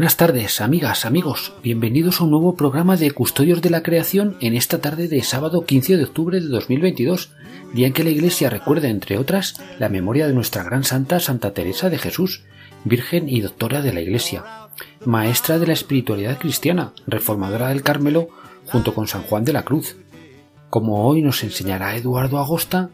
Buenas tardes, amigas, amigos. Bienvenidos a un nuevo programa de Custodios de la Creación en esta tarde de sábado 15 de octubre de 2022, día en que la Iglesia recuerda, entre otras, la memoria de nuestra gran santa Santa Teresa de Jesús, Virgen y Doctora de la Iglesia, maestra de la espiritualidad cristiana, reformadora del Carmelo, junto con San Juan de la Cruz. Como hoy nos enseñará Eduardo Agosta,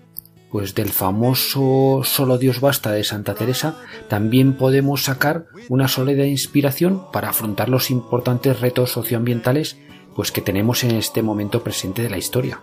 pues del famoso Solo Dios basta de Santa Teresa también podemos sacar una sólida inspiración para afrontar los importantes retos socioambientales pues que tenemos en este momento presente de la historia.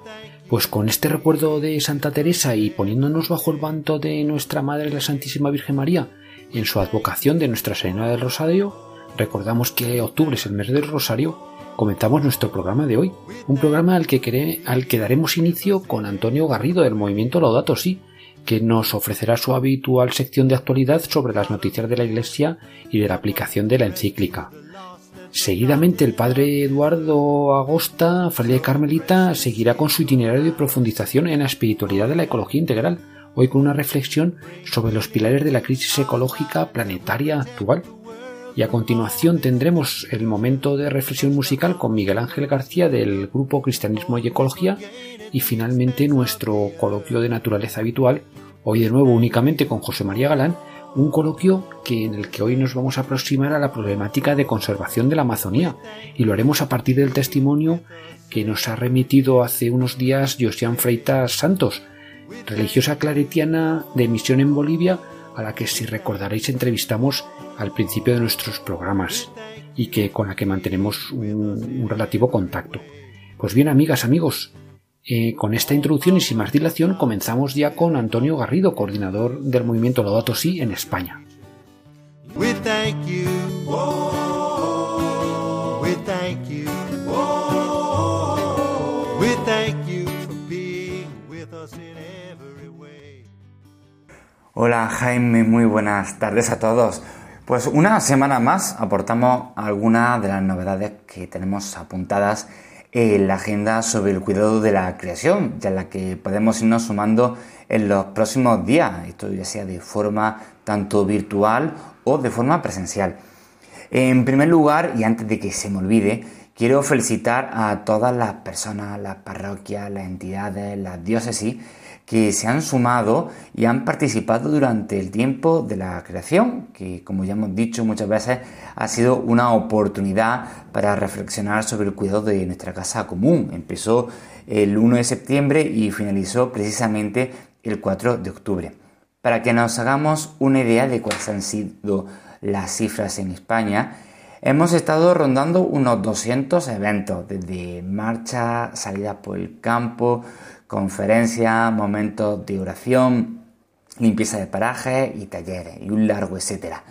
Pues con este recuerdo de Santa Teresa y poniéndonos bajo el manto de nuestra Madre la Santísima Virgen María en su advocación de Nuestra Señora del Rosario, recordamos que octubre es el mes del Rosario comenzamos nuestro programa de hoy, un programa al que, al que daremos inicio con Antonio Garrido del movimiento Laudato Si, que nos ofrecerá su habitual sección de actualidad sobre las noticias de la Iglesia y de la aplicación de la encíclica. Seguidamente el padre Eduardo Agosta, fraile carmelita, seguirá con su itinerario de profundización en la espiritualidad de la ecología integral, hoy con una reflexión sobre los pilares de la crisis ecológica planetaria actual y a continuación tendremos el momento de reflexión musical con Miguel Ángel García del grupo Cristianismo y Ecología y finalmente nuestro coloquio de naturaleza habitual, hoy de nuevo únicamente con José María Galán, un coloquio que en el que hoy nos vamos a aproximar a la problemática de conservación de la Amazonía. Y lo haremos a partir del testimonio que nos ha remitido hace unos días Josian Freitas Santos, religiosa claretiana de misión en Bolivia, a la que si recordaréis entrevistamos al principio de nuestros programas y que con la que mantenemos un, relativo contacto. Pues bien, amigas, amigos, eh, con esta introducción y sin más dilación comenzamos ya con Antonio Garrido, coordinador del movimiento Lodato Si en España. Hola Jaime, muy buenas tardes a todos. Pues una semana más aportamos algunas de las novedades que tenemos apuntadas en la agenda sobre el cuidado de la creación, ya la que podemos irnos sumando en los próximos días, esto ya sea de forma tanto virtual o de forma presencial. En primer lugar, y antes de que se me olvide, quiero felicitar a todas las personas, las parroquias, las entidades, las diócesis, que se han sumado y han participado durante el tiempo de la creación, que como ya hemos dicho muchas veces ha sido una oportunidad para reflexionar sobre el cuidado de nuestra casa común. Empezó el 1 de septiembre y finalizó precisamente el 4 de octubre. Para que nos hagamos una idea de cuáles han sido las cifras en España, hemos estado rondando unos 200 eventos, desde marcha, salida por el campo, conferencias, momentos de oración, limpieza de parajes y talleres y un largo etcétera.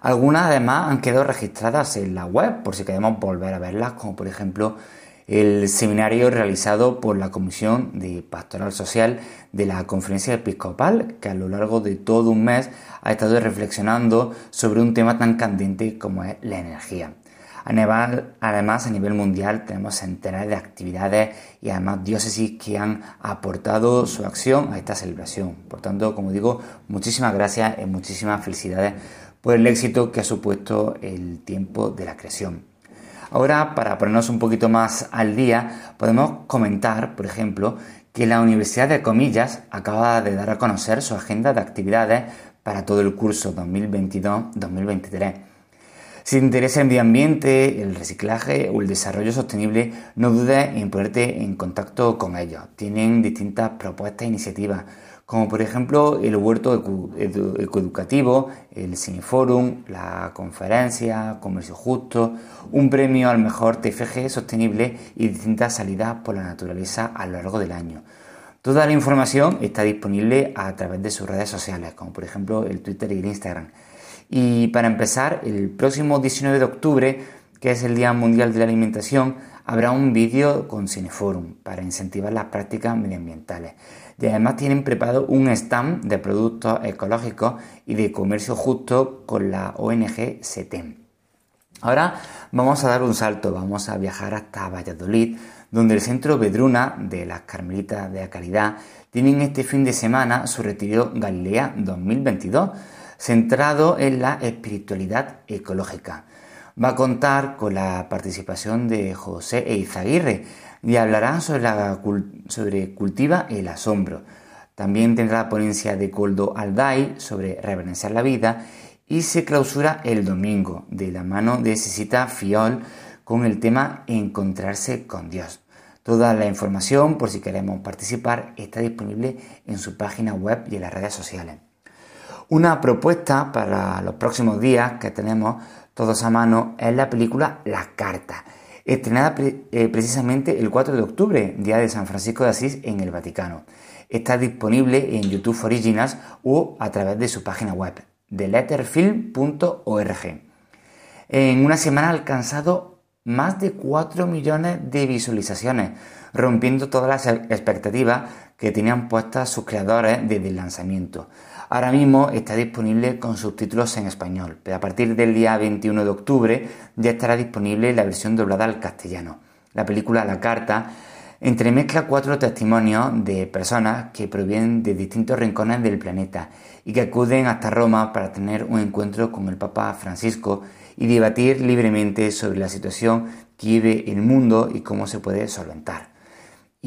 Algunas además han quedado registradas en la web por si queremos volver a verlas, como por ejemplo el seminario realizado por la Comisión de Pastoral Social de la Conferencia Episcopal, que a lo largo de todo un mes ha estado reflexionando sobre un tema tan candente como es la energía. Además, a nivel mundial tenemos centenares de actividades y además diócesis que han aportado su acción a esta celebración. Por tanto, como digo, muchísimas gracias y muchísimas felicidades por el éxito que ha supuesto el tiempo de la creación. Ahora, para ponernos un poquito más al día, podemos comentar, por ejemplo, que la Universidad de Comillas acaba de dar a conocer su agenda de actividades para todo el curso 2022-2023 si te interesa el medio ambiente, el reciclaje o el desarrollo sostenible, no dudes en ponerte en contacto con ellos. Tienen distintas propuestas e iniciativas, como por ejemplo el huerto ecoeducativo, el Cineforum, la conferencia, Comercio Justo, un premio al mejor TFG sostenible y distintas salidas por la naturaleza a lo largo del año. Toda la información está disponible a través de sus redes sociales, como por ejemplo el Twitter y el Instagram. Y para empezar, el próximo 19 de octubre, que es el Día Mundial de la Alimentación, habrá un vídeo con Cineforum para incentivar las prácticas medioambientales. Y además tienen preparado un stand de productos ecológicos y de comercio justo con la ONG SETEM. Ahora vamos a dar un salto, vamos a viajar hasta Valladolid, donde el Centro Bedruna de las Carmelitas de la Caridad tienen este fin de semana su retiro Galilea 2022, centrado en la espiritualidad ecológica. Va a contar con la participación de José Eizaguirre y hablará sobre, Cultiva el Asombro. También tendrá la ponencia de Coldo Alday sobre reverenciar la vida y se clausura el domingo de la mano de Cecita Fiol con el tema Encontrarse con Dios. Toda la información, por si queremos participar, está disponible en su página web y en las redes sociales. Una propuesta para los próximos días que tenemos todos a mano es la película La Carta, estrenada eh, precisamente el 4 de octubre, día de San Francisco de Asís en el Vaticano. Está disponible en YouTube Originals o a través de su página web de letterfilm.org. En una semana ha alcanzado más de 4 millones de visualizaciones, rompiendo todas las expectativas que tenían puestas sus creadores desde el lanzamiento. Ahora mismo está disponible con subtítulos en español, pero a partir del día 21 de octubre ya estará disponible la versión doblada al castellano. La película La Carta entremezcla cuatro testimonios de personas que provienen de distintos rincones del planeta y que acuden hasta Roma para tener un encuentro con el Papa Francisco y debatir libremente sobre la situación que vive el mundo y cómo se puede solventar.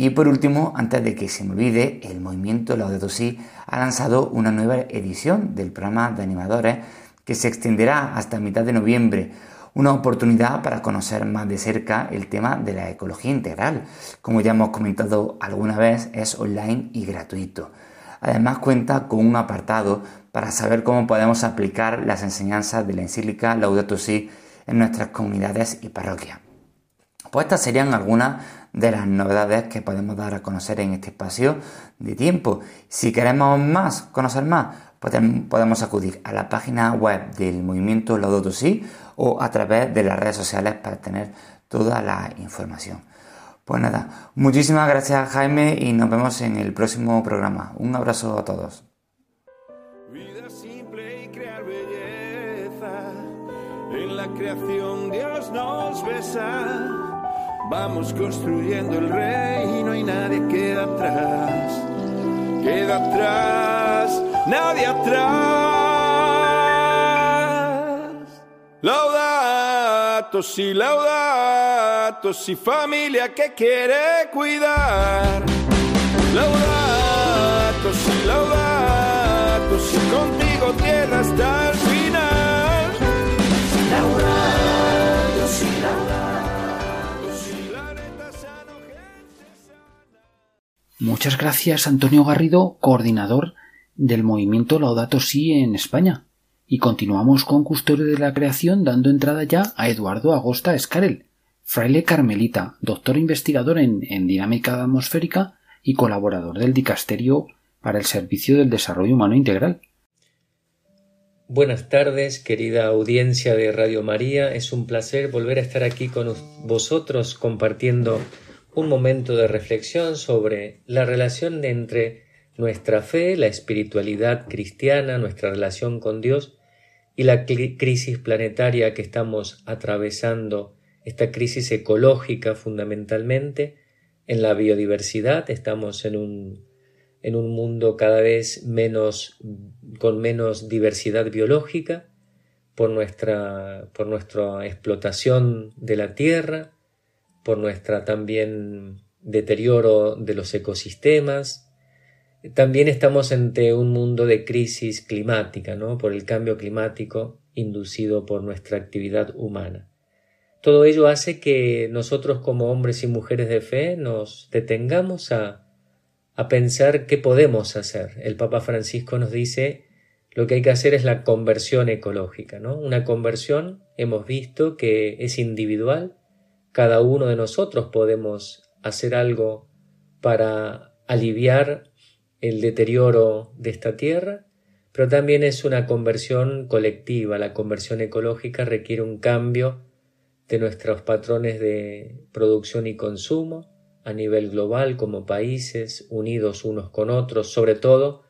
Y por último, antes de que se me olvide, el movimiento Laudato Si ha lanzado una nueva edición del programa de animadores que se extenderá hasta mitad de noviembre, una oportunidad para conocer más de cerca el tema de la ecología integral. Como ya hemos comentado alguna vez, es online y gratuito. Además cuenta con un apartado para saber cómo podemos aplicar las enseñanzas de la encíclica Laudato Si en nuestras comunidades y parroquias. Pues estas serían algunas de las novedades que podemos dar a conocer en este espacio de tiempo. Si queremos más, conocer más, podemos acudir a la página web del movimiento Laudato Si o a través de las redes sociales para tener toda la información. Pues nada, muchísimas gracias Jaime y nos vemos en el próximo programa. Un abrazo a todos. Vamos construyendo el reino y nadie queda atrás. Queda atrás, nadie atrás. Laudato si, laudato si, familia que quiere cuidar. Laudato si, laudato si, contigo tierra hasta el Muchas gracias Antonio Garrido, coordinador del movimiento Laudato Si en España. Y continuamos con Custodio de la Creación dando entrada ya a Eduardo Agosta Escarel, fraile carmelita, doctor investigador en, en dinámica atmosférica y colaborador del Dicasterio para el Servicio del Desarrollo Humano Integral. Buenas tardes, querida audiencia de Radio María. Es un placer volver a estar aquí con vosotros compartiendo un momento de reflexión sobre la relación entre nuestra fe, la espiritualidad cristiana, nuestra relación con Dios y la crisis planetaria que estamos atravesando, esta crisis ecológica fundamentalmente, en la biodiversidad, estamos en un, en un mundo cada vez menos, con menos diversidad biológica por nuestra, por nuestra explotación de la tierra, por nuestra también deterioro de los ecosistemas, también estamos ante un mundo de crisis climática, ¿no? Por el cambio climático inducido por nuestra actividad humana. Todo ello hace que nosotros como hombres y mujeres de fe nos detengamos a, a pensar qué podemos hacer. El Papa Francisco nos dice lo que hay que hacer es la conversión ecológica, ¿no? Una conversión hemos visto que es individual, cada uno de nosotros podemos hacer algo para aliviar el deterioro de esta tierra, pero también es una conversión colectiva. La conversión ecológica requiere un cambio de nuestros patrones de producción y consumo a nivel global como países unidos unos con otros, sobre todo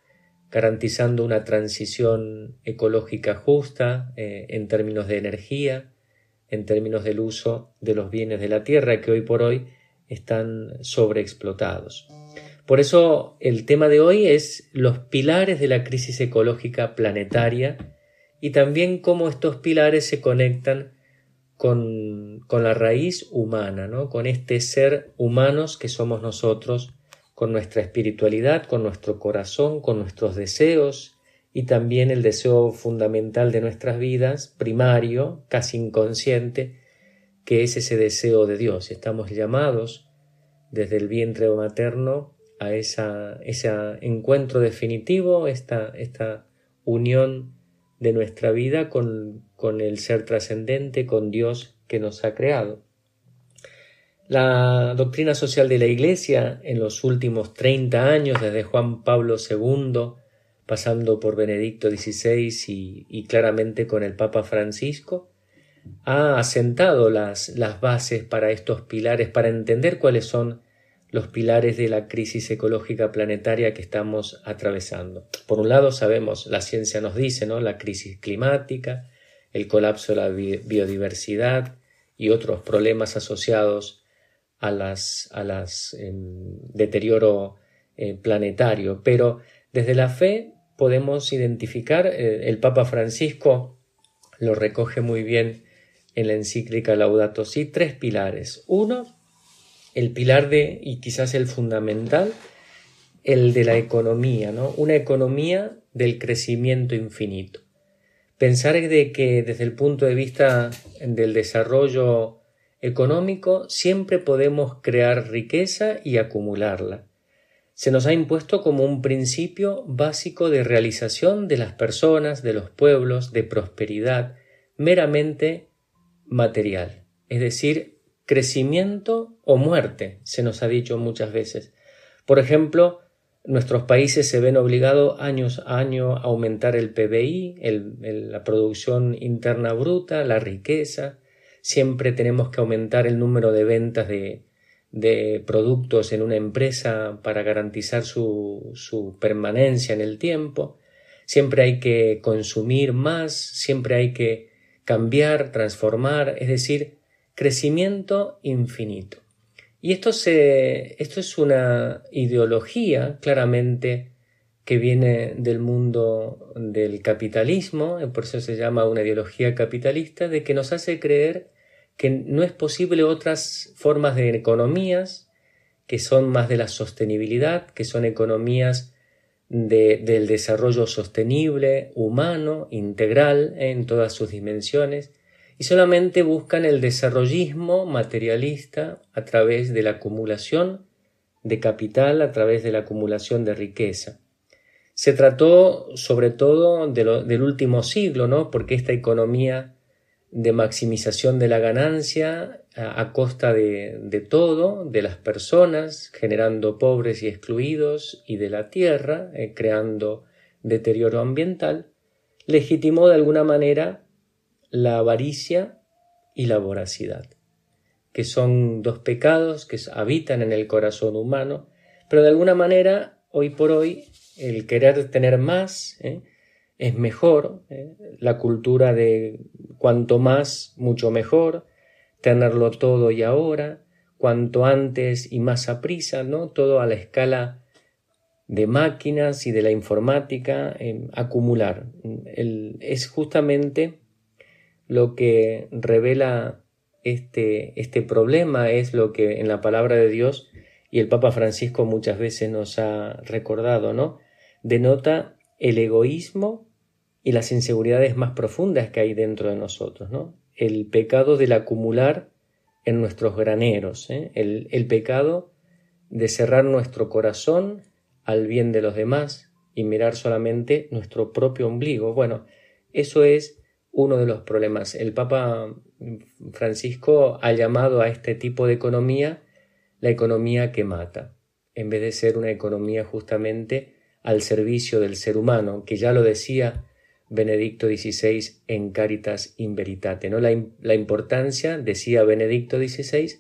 garantizando una transición ecológica justa eh, en términos de energía, en términos del uso de los bienes de la tierra que hoy por hoy están sobreexplotados. Por eso el tema de hoy es los pilares de la crisis ecológica planetaria y también cómo estos pilares se conectan con, con la raíz humana, ¿no? con este ser humanos que somos nosotros, con nuestra espiritualidad, con nuestro corazón, con nuestros deseos y también el deseo fundamental de nuestras vidas, primario, casi inconsciente, que es ese deseo de Dios. Estamos llamados desde el vientre materno a esa, ese encuentro definitivo, esta, esta unión de nuestra vida con, con el ser trascendente, con Dios que nos ha creado. La doctrina social de la Iglesia en los últimos 30 años, desde Juan Pablo II, pasando por Benedicto XVI y, claramente con el Papa Francisco, ha asentado las, las bases para estos pilares, para entender cuáles son los pilares de la crisis ecológica planetaria que estamos atravesando. Por un lado, sabemos, la ciencia nos dice, ¿no? La crisis climática, el colapso de la biodiversidad y otros problemas asociados a las, a las em, deterioro eh, planetario. Pero desde la fe podemos identificar, eh, el Papa Francisco lo recoge muy bien en la encíclica Laudato Si, tres pilares. Uno, el pilar de, y quizás el fundamental, el de la economía, ¿no? Una economía del crecimiento infinito. Pensar de que desde el punto de vista del desarrollo económico siempre podemos crear riqueza y acumularla. Se nos ha impuesto como un principio básico de realización de las personas, de los pueblos, de prosperidad, meramente material, es decir, crecimiento o muerte, se nos ha dicho muchas veces. Por ejemplo, nuestros países se ven obligados años a año a aumentar el PBI, la producción interna bruta, la riqueza. Siempre tenemos que aumentar el número de ventas de, de productos en una empresa para garantizar su, su permanencia en el tiempo. Siempre hay que consumir más, siempre hay que cambiar, transformar, es decir, crecimiento infinito. Y esto, se, esto es una ideología claramente que viene del mundo del capitalismo, por eso se llama una ideología capitalista, de que nos hace creer que no es posible otras formas de economías que son más de la sostenibilidad, que son economías del desarrollo sostenible, humano, integral en todas sus dimensiones, y solamente buscan el desarrollismo materialista a través de la acumulación de capital, a través de la acumulación de riqueza. Se trató sobre todo del último siglo, ¿no? porque esta economía de maximización de la ganancia a, costa de, todo, de las personas, generando pobres y excluidos, y de la tierra, eh, creando deterioro ambiental, legitimó de alguna manera la avaricia y la voracidad, que son dos pecados que habitan en el corazón humano, pero de alguna manera, hoy por hoy, el querer tener más ¿eh? es mejor, ¿eh? la cultura de cuanto más, mucho mejor, tenerlo todo y ahora, cuanto antes y más a prisa, ¿no? Todo a la escala de máquinas y de la informática, acumular. es justamente lo que revela este, este problema es lo que en la palabra de Dios y el Papa Francisco muchas veces nos ha recordado, ¿no? Denota el egoísmo y las inseguridades más profundas que hay dentro de nosotros, ¿no? El pecado del acumular en nuestros graneros, ¿eh? el, el pecado de cerrar nuestro corazón al bien de los demás y mirar solamente nuestro propio ombligo. Bueno, eso es uno de los problemas. El Papa Francisco ha llamado a este tipo de economía la economía que mata. en vez de ser una economía justamente al servicio del ser humano, que ya lo decía Benedicto XVI en Caritas in Veritate, ¿no? la, la importancia, decía Benedicto XVI,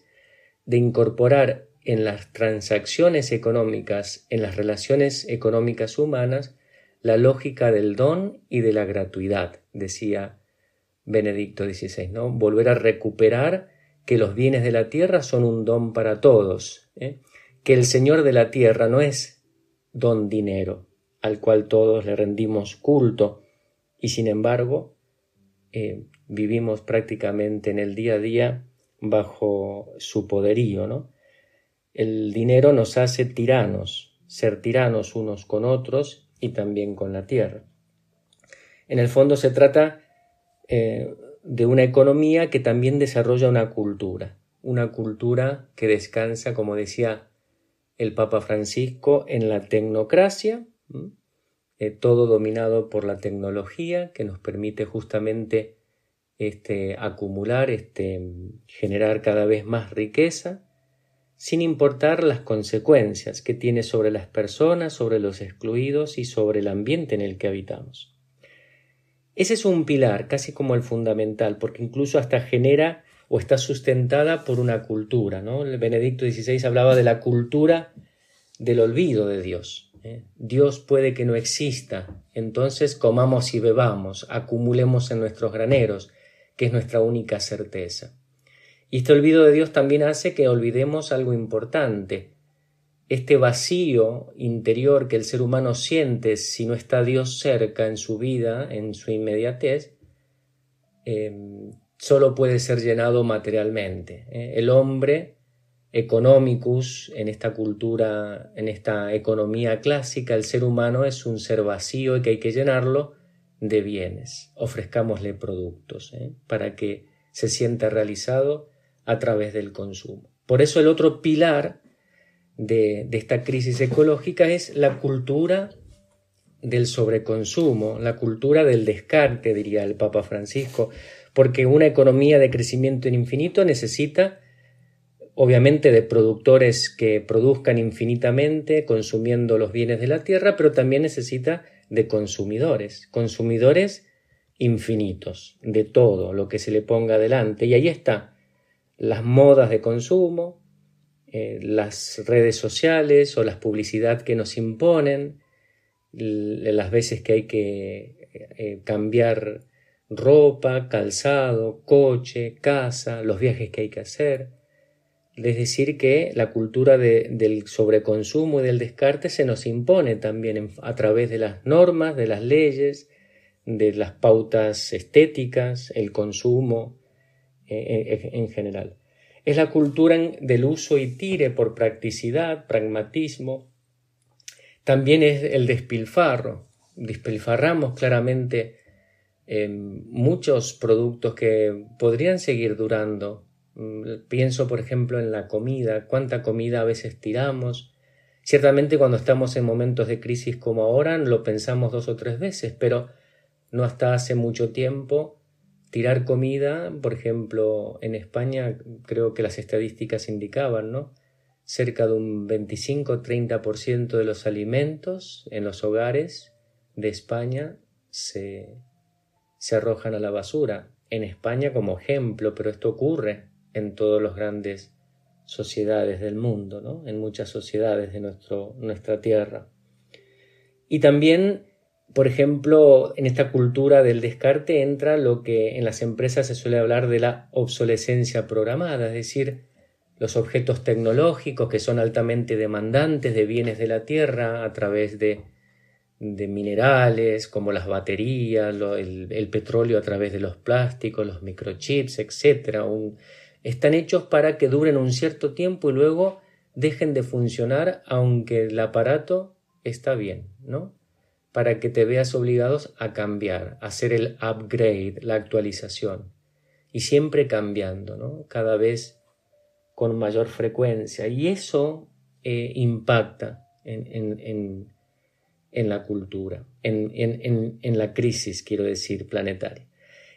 de incorporar en las transacciones económicas, en las relaciones económicas humanas, la lógica del don y de la gratuidad, decía Benedicto XVI, ¿no? Volver a recuperar que los bienes de la tierra son un don para todos, ¿eh? que el Señor de la tierra no es don dinero, al cual todos le rendimos culto, y sin embargo eh, vivimos prácticamente en el día a día bajo su poderío, ¿no? El dinero nos hace tiranos, ser tiranos unos con otros y también con la tierra. En el fondo se trata eh, de una economía que también desarrolla una cultura, una cultura que descansa, como decía el Papa Francisco, en la tecnocracia, eh, todo dominado por la tecnología que nos permite justamente este, acumular, este, generar cada vez más riqueza, sin importar las consecuencias que tiene sobre las personas, sobre los excluidos y sobre el ambiente en el que habitamos. Ese es un pilar, casi como el fundamental, porque incluso hasta genera o está sustentada por una cultura. ¿no? El Benedicto XVI hablaba de la cultura del olvido de Dios. ¿Eh? Dios puede que no exista, entonces comamos y bebamos, acumulemos en nuestros graneros, que es nuestra única certeza. Y este olvido de Dios también hace que olvidemos algo importante. Este vacío interior que el ser humano siente si no está Dios cerca en su vida, en su inmediatez, em, solo puede ser llenado materialmente. ¿eh? El hombre economicus en esta cultura, en esta economía clásica, el ser humano es un ser vacío y que hay que llenarlo de bienes. Ofrezcámosle productos ¿eh? para que se sienta realizado a través del consumo. Por eso el otro pilar de, de esta crisis ecológica es la cultura del sobreconsumo, la cultura del descarte, diría el Papa Francisco, porque una economía de crecimiento en infinito necesita obviamente de productores que produzcan infinitamente consumiendo los bienes de la tierra, pero también necesita de consumidores, consumidores infinitos, de todo lo que se le ponga adelante. Y ahí está las modas de consumo, eh, las redes sociales o las publicidad que nos imponen, las veces que hay que eh, cambiar ropa, calzado, coche, casa, los viajes que hay que hacer. Es decir, que la cultura del sobreconsumo y del descarte se nos impone también a través de las normas, de las leyes, de las pautas estéticas, el consumo, en general. Es la cultura del uso y tire por practicidad, pragmatismo. También es el despilfarro. Despilfarramos claramente em, muchos productos que podrían seguir durando. Mm, pienso, por ejemplo, en la comida, cuánta comida a veces tiramos. Ciertamente cuando estamos en momentos de crisis como ahora lo pensamos dos o tres veces, pero no hasta hace mucho tiempo tirar comida, por ejemplo, en España creo que las estadísticas indicaban, ¿no? Cerca de un 25-30% de los alimentos en los hogares de España se, se arrojan a la basura. En España como ejemplo, pero esto ocurre en todas las grandes sociedades del mundo, ¿no? en muchas sociedades de nuestro, nuestra tierra. Y también por ejemplo, en esta cultura del descarte entra lo que en las empresas se suele hablar de la obsolescencia programada, es decir, los objetos tecnológicos que son altamente demandantes de bienes de la tierra a través de, minerales como las baterías, el, petróleo a través de los plásticos, los microchips, etc. están hechos para que duren un cierto tiempo y luego dejen de funcionar aunque el aparato está bien, ¿no? para que te veas obligados a cambiar, a hacer el upgrade, la actualización. Y siempre cambiando, ¿no? Cada vez con mayor frecuencia. Y eso eh, impacta en, la cultura, en, la crisis, quiero decir, planetaria.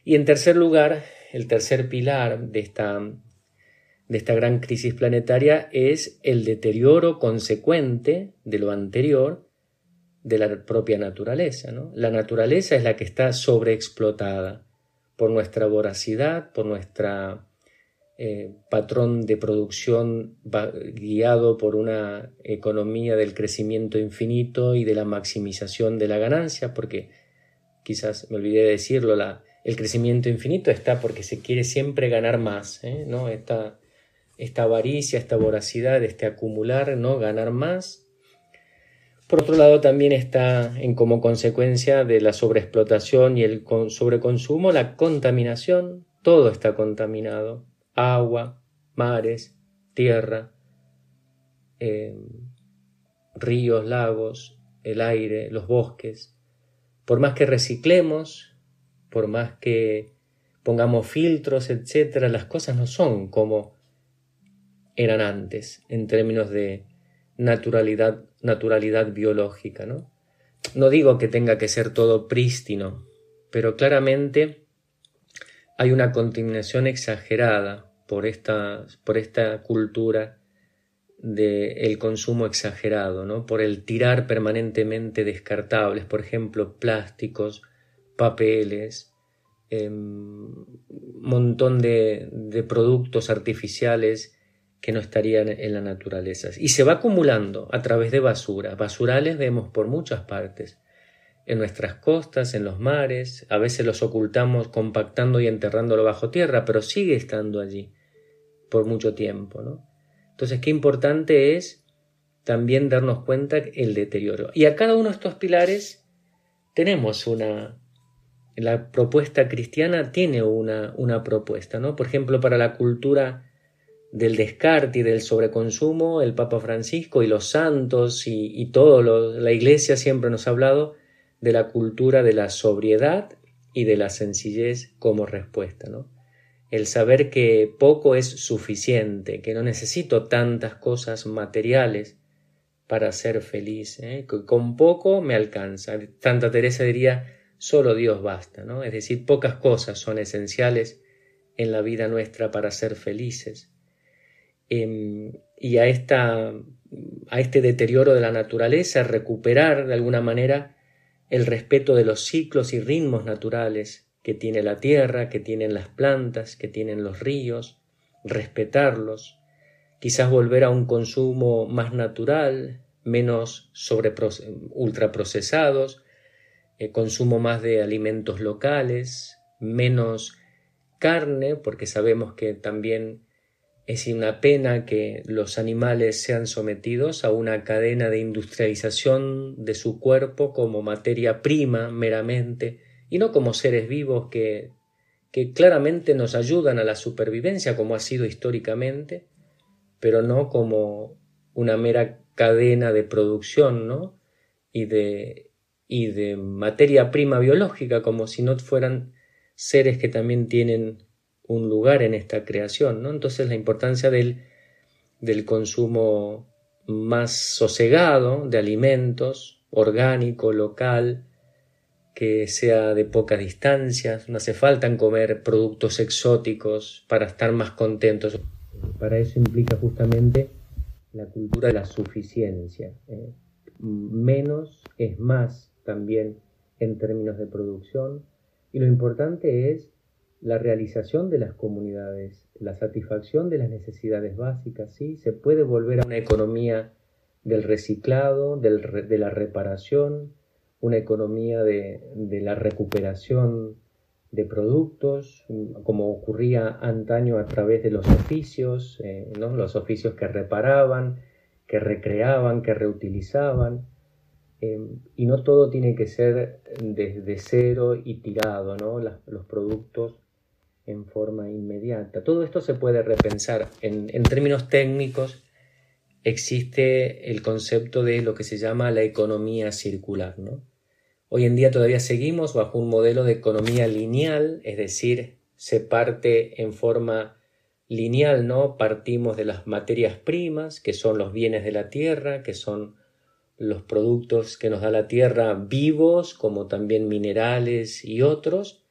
Y en tercer lugar, el tercer pilar de esta, de esta gran crisis planetaria es el deterioro consecuente de lo anterior de la propia naturaleza. La naturaleza es la que está sobreexplotada por nuestra voracidad, por nuestro eh, patrón de producción guiado por una economía del crecimiento infinito y de la maximización de la ganancia, porque quizás me olvidé de decirlo, la, el crecimiento infinito está porque se quiere siempre ganar más, ¿eh? ¿no? Esta, esta avaricia, esta voracidad, este acumular, ¿no? Ganar más. Por otro lado, también está en como consecuencia de la sobreexplotación y el sobreconsumo la contaminación. Todo está contaminado. Agua, mares, tierra, eh, ríos, lagos, el aire, los bosques. Por más que reciclemos, por más que pongamos filtros, etcétera, las cosas no son como eran antes en términos de naturalidad, naturalidad biológica, ¿no? No digo que tenga que ser todo prístino, pero claramente hay una contaminación exagerada por esta, por esta cultura del consumo exagerado, ¿no? por el tirar permanentemente descartables, por ejemplo, plásticos, papeles, em, montón de, de productos artificiales que no estarían en la naturaleza. Y se va acumulando a través de basura. Basurales vemos por muchas partes, en nuestras costas, en los mares, a veces los ocultamos compactando y enterrándolo bajo tierra, pero sigue estando allí por mucho tiempo. ¿no? Entonces, qué importante es también darnos cuenta el deterioro. Y a cada uno de estos pilares tenemos una, la propuesta cristiana tiene una, una propuesta, ¿no? Por ejemplo, para la cultura del descarte y del sobreconsumo, el Papa Francisco y los santos y, y todo la Iglesia siempre nos ha hablado de la cultura de la sobriedad y de la sencillez como respuesta, ¿no? El saber que poco es suficiente, que no necesito tantas cosas materiales para ser feliz, ¿eh? que con poco me alcanza. Santa Teresa diría, solo Dios basta, ¿no? Es decir, pocas cosas son esenciales en la vida nuestra para ser felices. Em, y a, esta, a este deterioro de la naturaleza, recuperar de alguna manera el respeto de los ciclos y ritmos naturales que tiene la tierra, que tienen las plantas, que tienen los ríos, respetarlos, quizás volver a un consumo más natural, menos sobre ultraprocesados, eh, consumo más de alimentos locales, menos carne, porque sabemos que también es una pena que los animales sean sometidos a una cadena de industrialización de su cuerpo como materia prima meramente y no como seres vivos que, que claramente nos ayudan a la supervivencia como ha sido históricamente, pero no como una mera cadena de producción ¿no? y, de, y de materia prima biológica, como si no fueran seres que también tienen un lugar en esta creación, ¿no? Entonces la importancia del, del consumo más sosegado de alimentos, orgánico, local, que sea de pocas distancias, no hace falta comer productos exóticos para estar más contentos. Para eso implica justamente la cultura de la suficiencia. ¿eh? Menos es más también en términos de producción y lo importante es la realización de las comunidades, la satisfacción de las necesidades básicas, ¿sí? Se puede volver a una economía del reciclado, de la reparación, una economía de, la recuperación de productos, como ocurría antaño a través de los oficios, eh, ¿no? los oficios que reparaban, que recreaban, que reutilizaban, Em, y no todo tiene que ser desde cero y tirado, ¿no? los productos en forma inmediata. Todo esto se puede repensar. En, en, términos técnicos existe el concepto de lo que se llama la economía circular. ¿no? Hoy en día todavía seguimos bajo un modelo de economía lineal, es decir, se parte en forma lineal, ¿no? Partimos de las materias primas, que son los bienes de la tierra, que son los productos que nos da la tierra vivos, como también minerales y otros,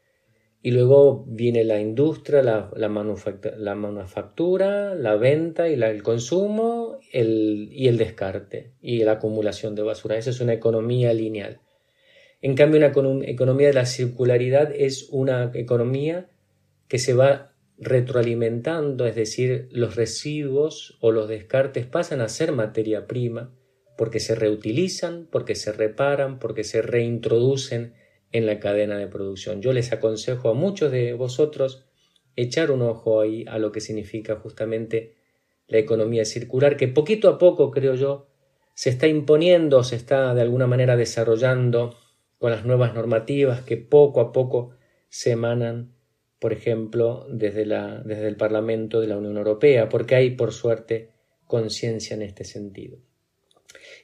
y luego viene la industria, la, la, manufactura, la venta y el consumo y el descarte y la acumulación de basura. Esa es una economía lineal. En cambio, una economía de la circularidad es una economía que se va retroalimentando, es decir, los residuos o los descartes pasan a ser materia prima porque se reutilizan, porque se reparan, porque se reintroducen en la cadena de producción. Yo les aconsejo a muchos de vosotros echar un ojo ahí a lo que significa justamente la economía circular, que poquito a poco, creo yo, se está imponiendo, se está de alguna manera desarrollando con las nuevas normativas que poco a poco se emanan, por ejemplo, desde, la, desde el Parlamento de la Unión Europea, porque hay, por suerte, conciencia en este sentido.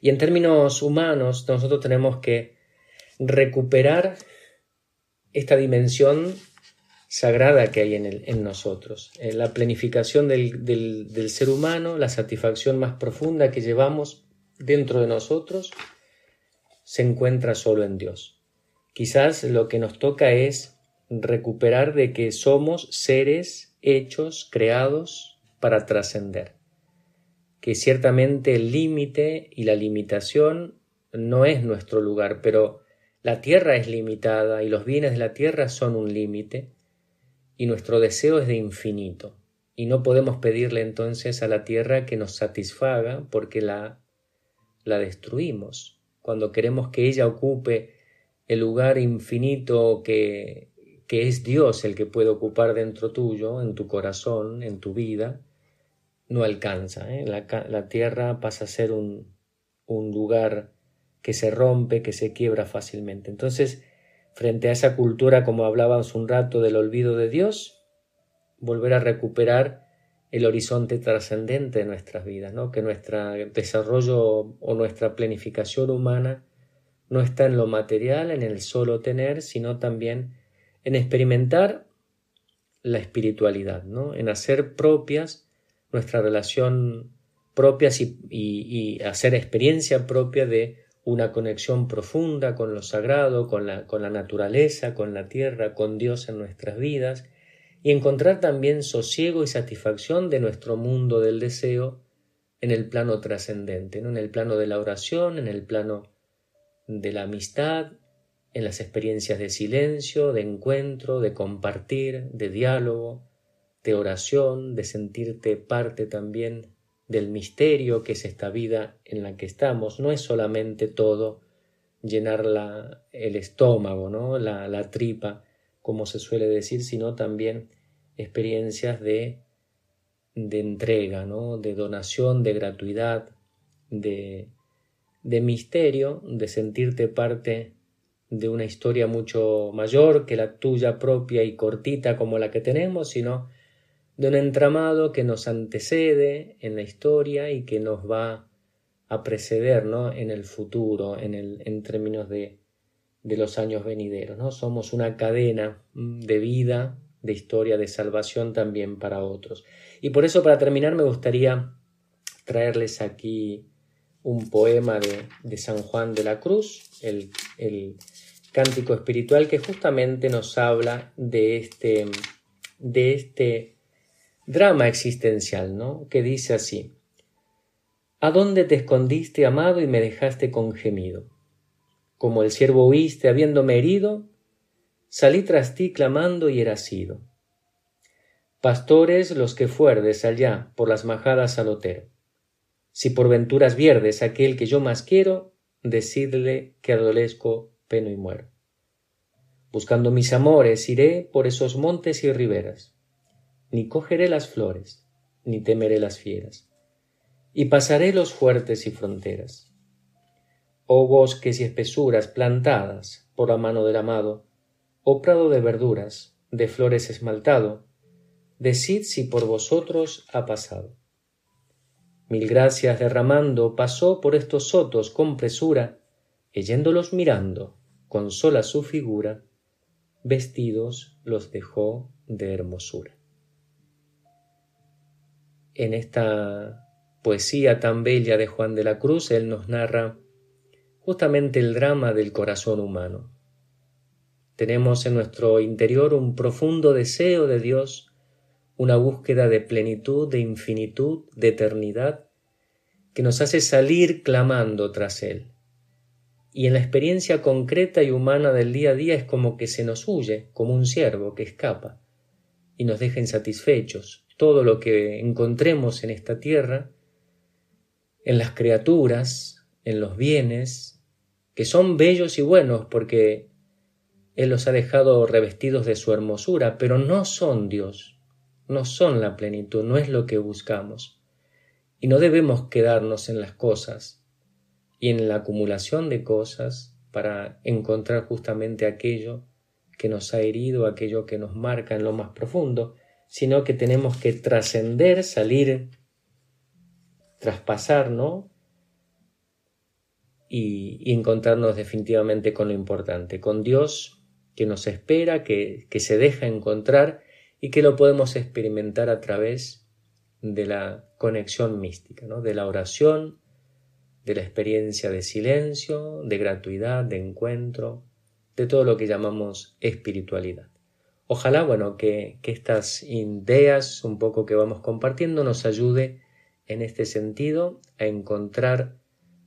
Y en términos humanos, nosotros tenemos que recuperar esta dimensión sagrada que hay en, nosotros, eh, la planificación del ser humano, la satisfacción más profunda que llevamos dentro de nosotros, se encuentra solo en Dios. Quizás lo que nos toca es recuperar de que somos seres hechos, creados para trascender. Que ciertamente el límite y la limitación no es nuestro lugar, pero la tierra es limitada y los bienes de la tierra son un límite y nuestro deseo es de infinito. Y no podemos pedirle entonces a la tierra que nos satisfaga porque la, la destruimos. Cuando queremos que ella ocupe el lugar infinito que, que es Dios el que puede ocupar dentro tuyo, en tu corazón, en tu vida, no alcanza. ¿eh? La, la, tierra pasa a ser un, un lugar que se rompe, que se quiebra fácilmente. Entonces, frente a esa cultura, como hablábamos un rato, del olvido de Dios, volver a recuperar el horizonte trascendente de nuestras vidas, ¿no? que nuestro desarrollo o nuestra planificación humana no está en lo material, en el solo tener, sino también en experimentar la espiritualidad, ¿no? en hacer propias nuestra relación propias y, y hacer experiencia propia de una conexión profunda con lo sagrado, con la, con la naturaleza, con la tierra, con Dios en nuestras vidas, y encontrar también sosiego y satisfacción de nuestro mundo del deseo en el plano trascendente, ¿no? en el plano de la oración, en el plano de la amistad, en las experiencias de silencio, de encuentro, de compartir, de diálogo, de oración, de sentirte parte también del misterio que es esta vida en la que estamos. No es solamente todo llenar la, el estómago, ¿no? la, la tripa, como se suele decir, sino también experiencias de, de entrega, ¿no? de donación, de gratuidad, de, de misterio, de sentirte parte de una historia mucho mayor que la tuya propia y cortita como la que tenemos, sino de un entramado que nos antecede en la historia y que nos va a preceder ¿no? en el futuro, en, el, en términos de, de los años venideros. ¿no? Somos una cadena mm, de vida, de historia, de salvación también para otros. Y por eso, para terminar, me gustaría traerles aquí un poema de, de San Juan de la Cruz, el, el, cántico espiritual que justamente nos habla de este, de este drama existencial, ¿no? Que dice así, ¿A dónde te escondiste, amado, y me dejaste con gemido? Como el siervo huiste habiéndome herido, salí tras ti clamando y era sido. Pastores los que fuerdes allá por las majadas al otero. Si por venturas vierdes aquel que yo más quiero, decidle que adolezco, peno y muero. Buscando mis amores iré por esos montes y riberas ni cogeré las flores, ni temeré las fieras, y pasaré los fuertes y fronteras. Oh bosques y espesuras plantadas por la mano del amado, oh prado de verduras, de flores esmaltado, decid si por vosotros ha pasado. Mil gracias derramando pasó por estos sotos con presura, y yéndolos mirando, con sola su figura, vestidos los dejó de hermosura en esta poesía tan bella de Juan de la Cruz, él nos narra justamente el drama del corazón humano. Tenemos en nuestro interior un profundo deseo de Dios, una búsqueda de plenitud, de infinitud, de eternidad, que nos hace salir clamando tras Él. Y en la experiencia concreta y humana del día a día es como que se nos huye, como un ciervo que escapa, y nos deja insatisfechos. Todo lo que encontremos en esta tierra, en las criaturas, en los bienes, que son bellos y buenos porque Él los ha dejado revestidos de su hermosura, pero no son Dios, no son la plenitud, no es lo que buscamos. Y no debemos quedarnos en las cosas, y en la acumulación de cosas para encontrar justamente aquello que nos ha herido, aquello que nos marca en lo más profundo, sino que tenemos que trascender, salir, traspasar, ¿no? Y, y, encontrarnos definitivamente con lo importante, con Dios que nos espera, que, que se deja encontrar y que lo podemos experimentar a través de la conexión mística, ¿no? de la oración, de la experiencia de silencio, de gratuidad, de encuentro, de todo lo que llamamos espiritualidad. Ojalá, bueno, que, estas ideas un poco que vamos compartiendo nos ayude en este sentido a encontrar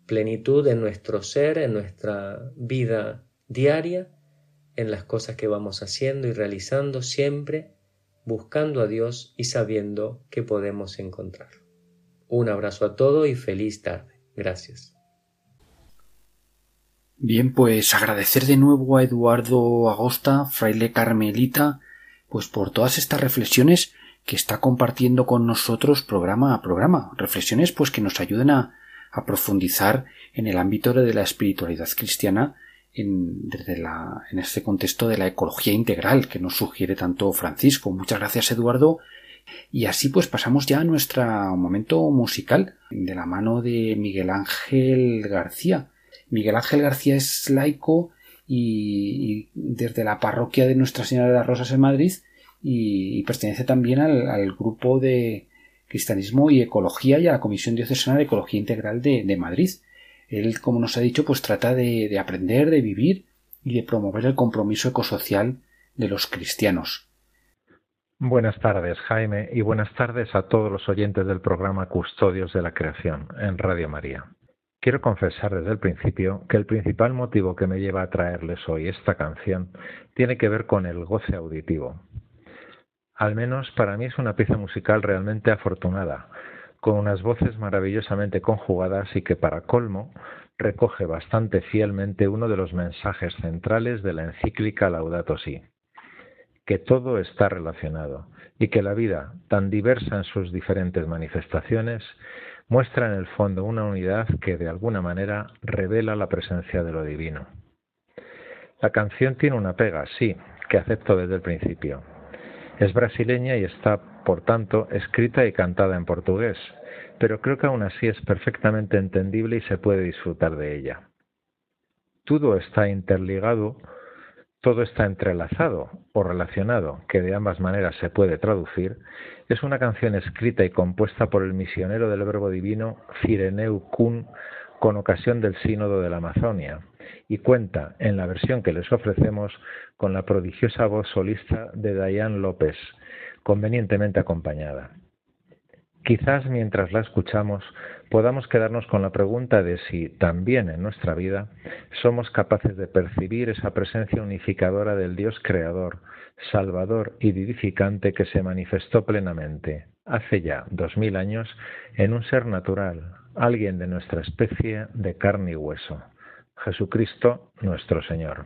plenitud en nuestro ser, en nuestra vida diaria, en las cosas que vamos haciendo y realizando siempre, buscando a Dios y sabiendo que podemos encontrar. Un abrazo a todos y feliz tarde. Gracias. Bien, pues agradecer de nuevo a Eduardo Agosta, fraile carmelita, pues por todas estas reflexiones que está compartiendo con nosotros programa a programa. Reflexiones pues que nos ayuden a, a profundizar en el ámbito de la espiritualidad cristiana en, desde la, en este contexto de la ecología integral que nos sugiere tanto Francisco. Muchas gracias Eduardo y así pues pasamos ya a nuestro momento musical de la mano de Miguel Ángel García. Miguel Ángel García es laico y, desde la parroquia de Nuestra Señora de las Rosas en Madrid y, pertenece también al, grupo de Cristianismo y Ecología y a la Comisión Diocesana de Ecología Integral de, Madrid. Él, como nos ha dicho, pues trata de aprender, de vivir y de promover el compromiso ecosocial de los cristianos. Buenas tardes, Jaime, y buenas tardes a todos los oyentes del programa Custodios de la Creación en Radio María. Quiero confesar desde el principio que el principal motivo que me lleva a traerles hoy esta canción tiene que ver con el goce auditivo. Al menos para mí es una pieza musical realmente afortunada, con unas voces maravillosamente conjugadas y que para colmo recoge bastante fielmente uno de los mensajes centrales de la encíclica Laudato Si que todo está relacionado y que la vida, tan diversa en sus diferentes manifestaciones, muestra en el fondo una unidad que de alguna manera revela la presencia de lo divino. La canción tiene una pega, sí, que acepto desde el principio. Es brasileña y está, por tanto, escrita y cantada en portugués, pero creo que aún así es perfectamente entendible y se puede disfrutar de ella. Todo está interligado todo está entrelazado o relacionado, que de ambas maneras se puede traducir, es una canción escrita y compuesta por el misionero del Verbo Divino Cireneu Kun con ocasión del Sínodo de la Amazonia y cuenta, en la versión que les ofrecemos, con la prodigiosa voz solista de Diane López, convenientemente acompañada. Quizás mientras la escuchamos podamos quedarnos con la pregunta de si también en nuestra vida somos capaces de percibir esa presencia unificadora del Dios creador, salvador y vivificante que se manifestó plenamente hace ya dos mil años en un ser natural, alguien de nuestra especie de carne y hueso, Jesucristo nuestro Señor.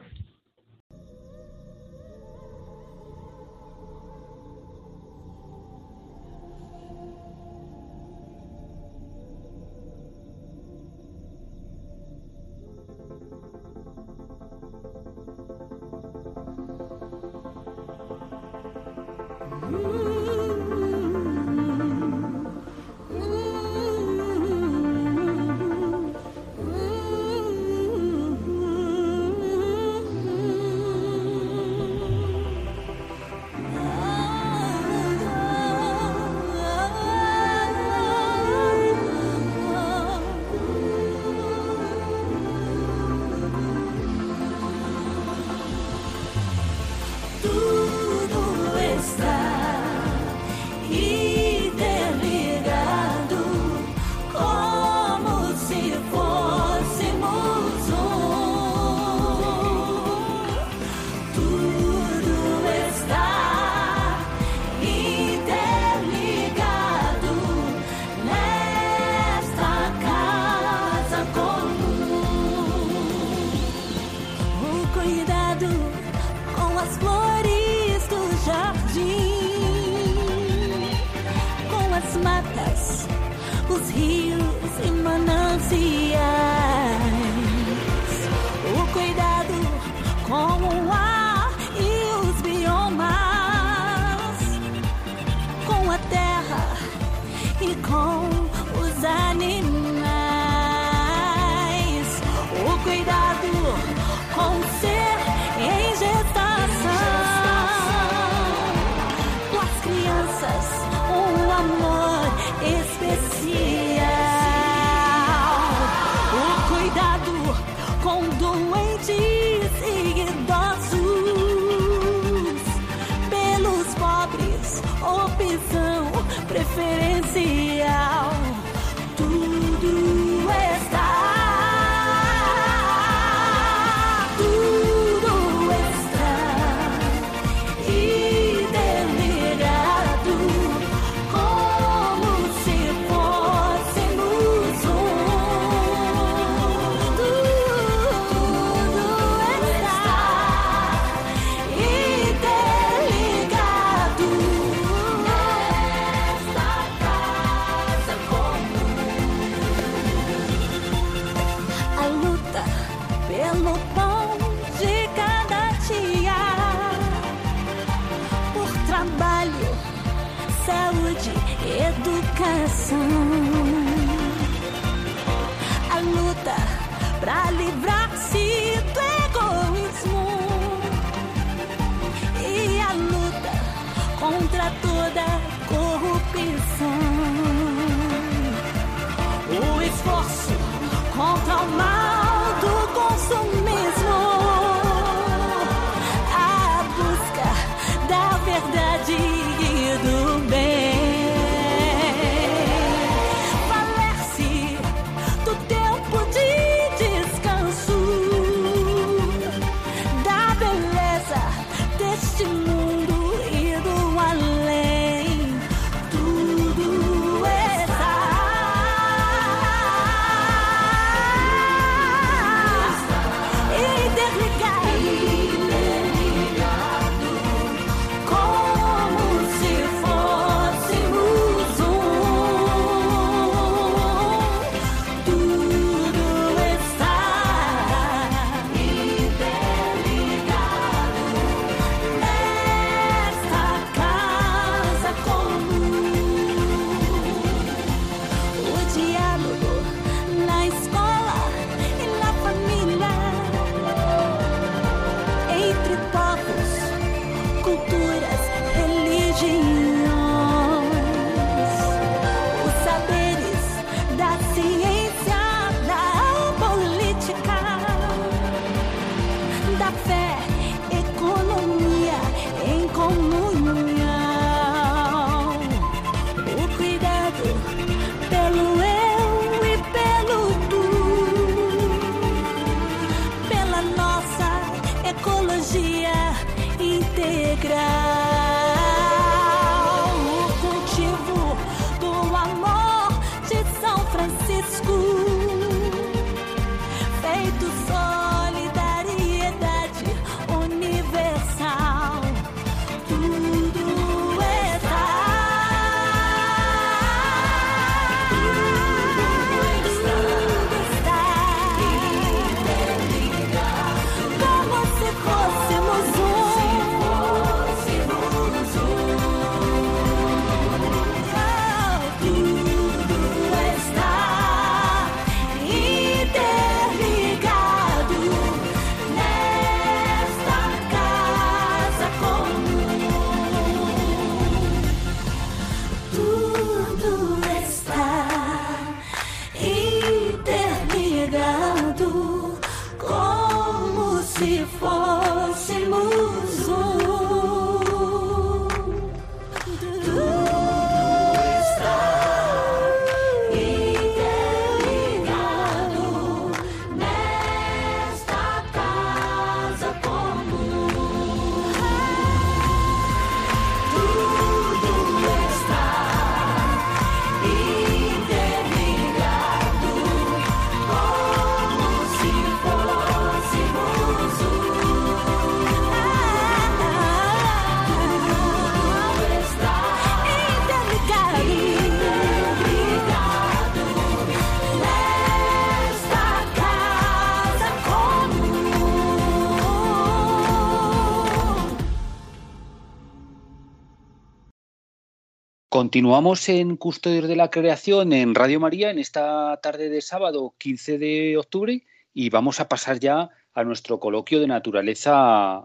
Continuamos en Custodios de la Creación en Radio María en esta tarde de sábado 15 de octubre y vamos a pasar ya a nuestro coloquio de naturaleza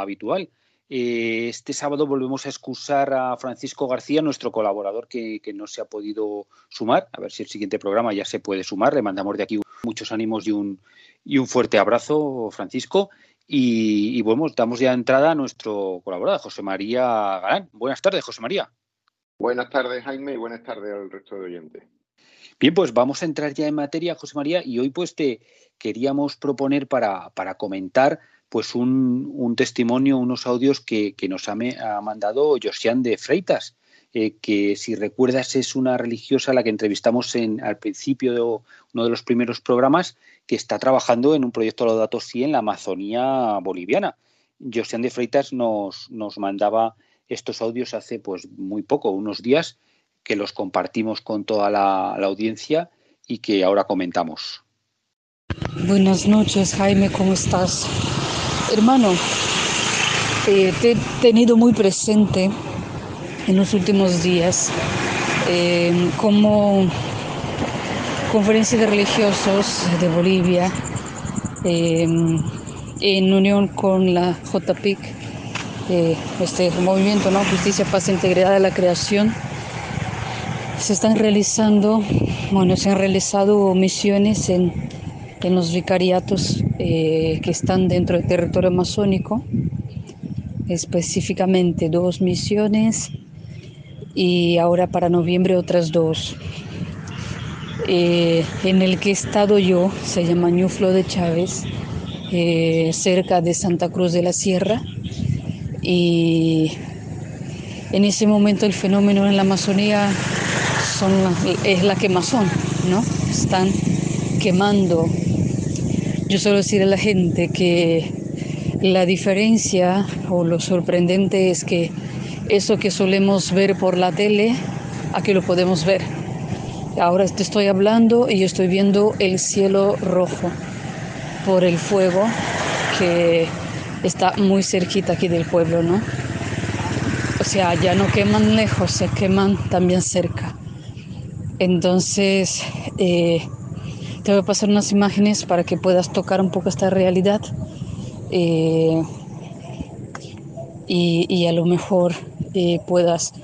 habitual. Eh, este sábado volvemos a excusar a Francisco García, nuestro colaborador que, no se ha podido sumar. A ver si el siguiente programa ya se puede sumar. Le mandamos de aquí muchos ánimos y un, y un fuerte abrazo, Francisco. Y, bueno, damos ya entrada a nuestro colaborador, José María Galán. Buenas tardes, José María. Buenas tardes, Jaime, y buenas tardes al resto de oyentes. Bien, pues vamos a entrar ya en materia, José María, y hoy pues te queríamos proponer para, para comentar pues un, testimonio, unos audios que, nos ha, mandado Josian de Freitas, eh, que si recuerdas es una religiosa a la que entrevistamos en, al principio de uno de los primeros programas, que está trabajando en un proyecto Laudato Si en la Amazonía boliviana. Josian de Freitas nos, nos mandaba estos audios hace pues muy poco, unos días, que los compartimos con toda la, audiencia y que ahora comentamos. Buenas noches, Jaime, ¿cómo estás? Hermano, eh, te he tenido muy presente en los últimos días eh, como conferencia de religiosos de Bolivia eh, en unión con la JPIC, este movimiento, ¿no? Justicia, Paz e Integridad de la Creación. Se están realizando, bueno, se han realizado misiones en en los vicariatos eh, que están dentro del territorio amazónico, específicamente dos misiones y ahora para noviembre otras dos. Eh, en el que he estado yo, se llama Ñuflo de Chávez, eh, cerca de Santa Cruz de la Sierra, y en ese momento el fenómeno en la Amazonía son es la quemazón, ¿no? Están quemando yo suelo decir a la gente que la diferencia o lo sorprendente es que eso que solemos ver por la tele, aquí lo podemos ver. Ahora te estoy hablando y estoy viendo el cielo rojo por el fuego que está muy cerquita aquí del pueblo, ¿no? O sea, ya no queman lejos, se queman también cerca. Entonces, eh, te voy a pasar unas imágenes para que puedas tocar un poco esta realidad eh, y, a lo mejor eh, puedas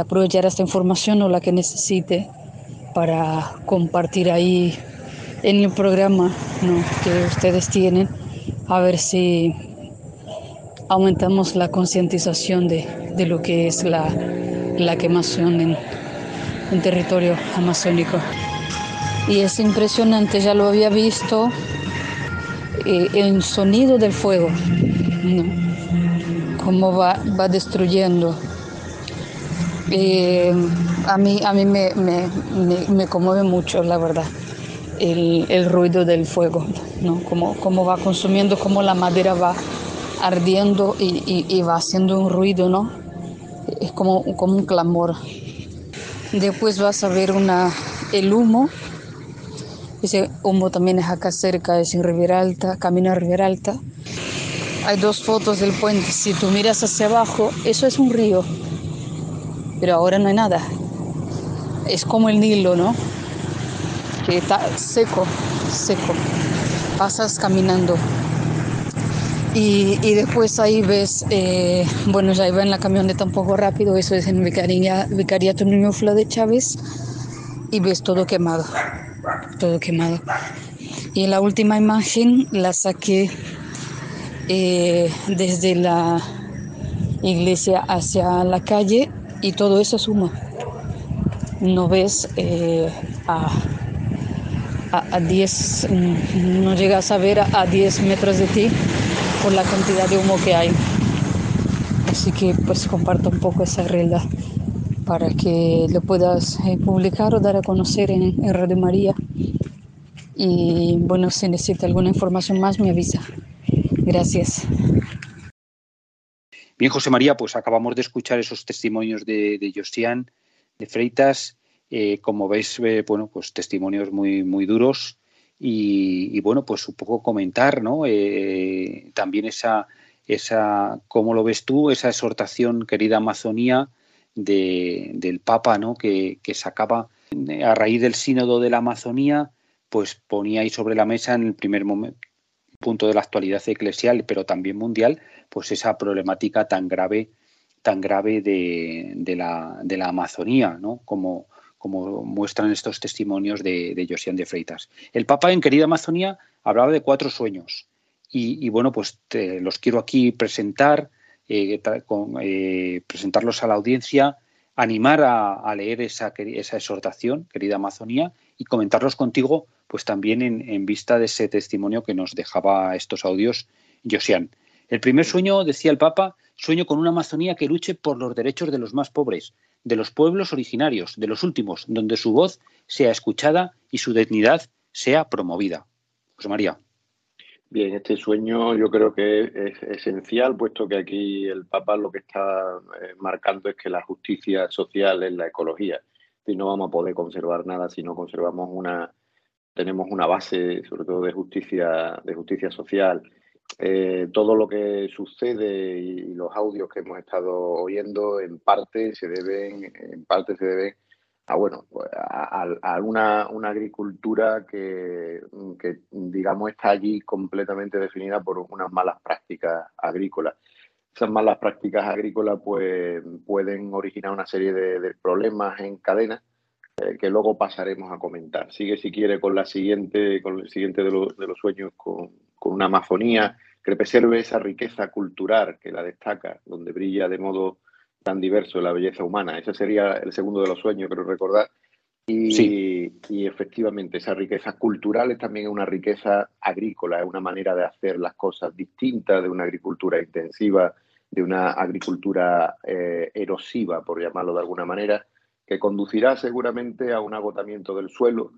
aprovechar esta información o la que necesite para compartir ahí en el programa que ustedes tienen, a ver si aumentamos la concientización de, lo que es la, quemación en, en territorio amazónico y es impresionante, ya lo había visto, eh, el sonido del fuego, cómo va, va destruyendo. Eh, a mí, a mí me, me, me, conmueve mucho, la verdad, el, el ruido del fuego, ¿no? Cómo, cómo, va consumiendo, cómo la madera va ardiendo y, va haciendo un ruido, ¿no? Es como, como un clamor. Después vas a ver el humo ese humo también es acá cerca, es en Riviera Alta, camino a Riviera Alta. Hay dos fotos del puente. Si tú miras hacia abajo, eso es un río. Pero ahora no hay nada. Es como el Nilo, ¿no? Que está seco, seco. Pasas caminando. Y, después ahí ves, eh, bueno, ya iba en la camioneta un poco rápido, eso es en Vicaría, Vicariato Niño Fla de Chávez, y ves todo quemado todo quemado. Y la última imagen la saqué eh, desde la iglesia hacia la calle y todo eso suma. No ves eh, a, a, 10, no llegas a ver a 10 metros de ti por la cantidad de humo que hay. Así que pues comparto un poco esa realidad para que lo puedas eh, publicar o dar a conocer en, Radio María. Y bueno, si necesita alguna información más, me avisa. Gracias. Bien, José María, pues acabamos de escuchar esos testimonios de, de Josian, de Freitas. Eh, como veis, eh, bueno, pues testimonios muy, muy duros. Y, bueno, pues un poco comentar, ¿no? también esa, esa, ¿cómo lo ves tú? Esa exhortación, querida Amazonía, del Papa, ¿no? que, sacaba a raíz del sínodo de la Amazonía, pues ponía ahí sobre la mesa en el primer momento punto de la actualidad eclesial, pero también mundial, pues esa problemática tan grave, tan grave de, de, la, de la, Amazonía, ¿no? Como, como muestran estos testimonios de, de Josian de Freitas. El Papa en Querida Amazonía hablaba de cuatro sueños y, bueno, pues los quiero aquí presentar, eh, eh, presentarlos a la audiencia, animar a, a leer esa, esa, exhortación, Querida Amazonía, y comentarlos contigo, pues también en, en vista de ese testimonio que nos dejaba estos audios Josian. El primer sueño, decía el Papa, sueño con una Amazonía que luche por los derechos de los más pobres, de los pueblos originarios, de los últimos, donde su voz sea escuchada y su dignidad sea promovida. José María. Bien, este sueño yo creo que es esencial, puesto que aquí el Papa lo que está eh, marcando es que la justicia social es la ecología. Y no vamos a poder conservar nada si no conservamos una, tenemos una base, sobre todo de justicia, de justicia social. Eh, todo lo que sucede y los audios que hemos estado oyendo en parte se deben, en parte se deben a bueno, pues, a, una, agricultura que, digamos está allí completamente definida por unas malas prácticas agrícolas. Esas malas prácticas agrícolas pues pueden originar una serie de, de problemas en cadena eh, que luego pasaremos a comentar. Sigue si quiere con la siguiente, con el siguiente de, lo, de los sueños con, con una Amazonía que preserve esa riqueza cultural que la destaca, donde brilla de modo tan diverso la belleza humana. Ese sería el segundo de los sueños, creo recordar. Y, sí. y efectivamente, esa riqueza cultural es también una riqueza agrícola, es una manera de hacer las cosas distintas de una agricultura intensiva, de una agricultura eh, erosiva, por llamarlo de alguna manera, que conducirá seguramente a un agotamiento del suelo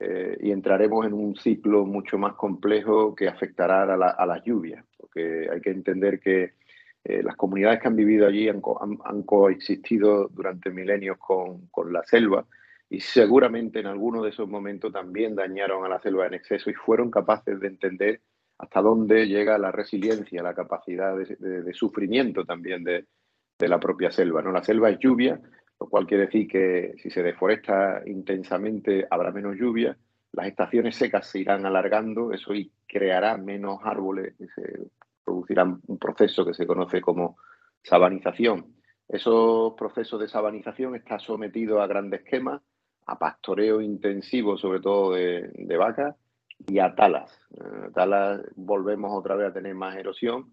eh, y entraremos en un ciclo mucho más complejo que afectará a, la, a las lluvias, porque hay que entender que eh, las comunidades que han vivido allí han, coexistido durante milenios con, la selva y seguramente en alguno de esos momentos también dañaron a la selva en exceso y fueron capaces de entender hasta dónde llega la resiliencia, la capacidad de sufrimiento también de, de, la propia selva. ¿no? La selva es lluvia, lo cual quiere decir que si se deforesta intensamente habrá menos lluvia, las estaciones secas se irán alargando, eso y creará menos árboles, se producirá un proceso que se conoce como sabanización. Esos procesos de sabanización están sometidos a grandes quemas, a pastoreo intensivo, sobre todo de, de vacas, y a talas. Eh, talas volvemos otra vez a tener más erosión,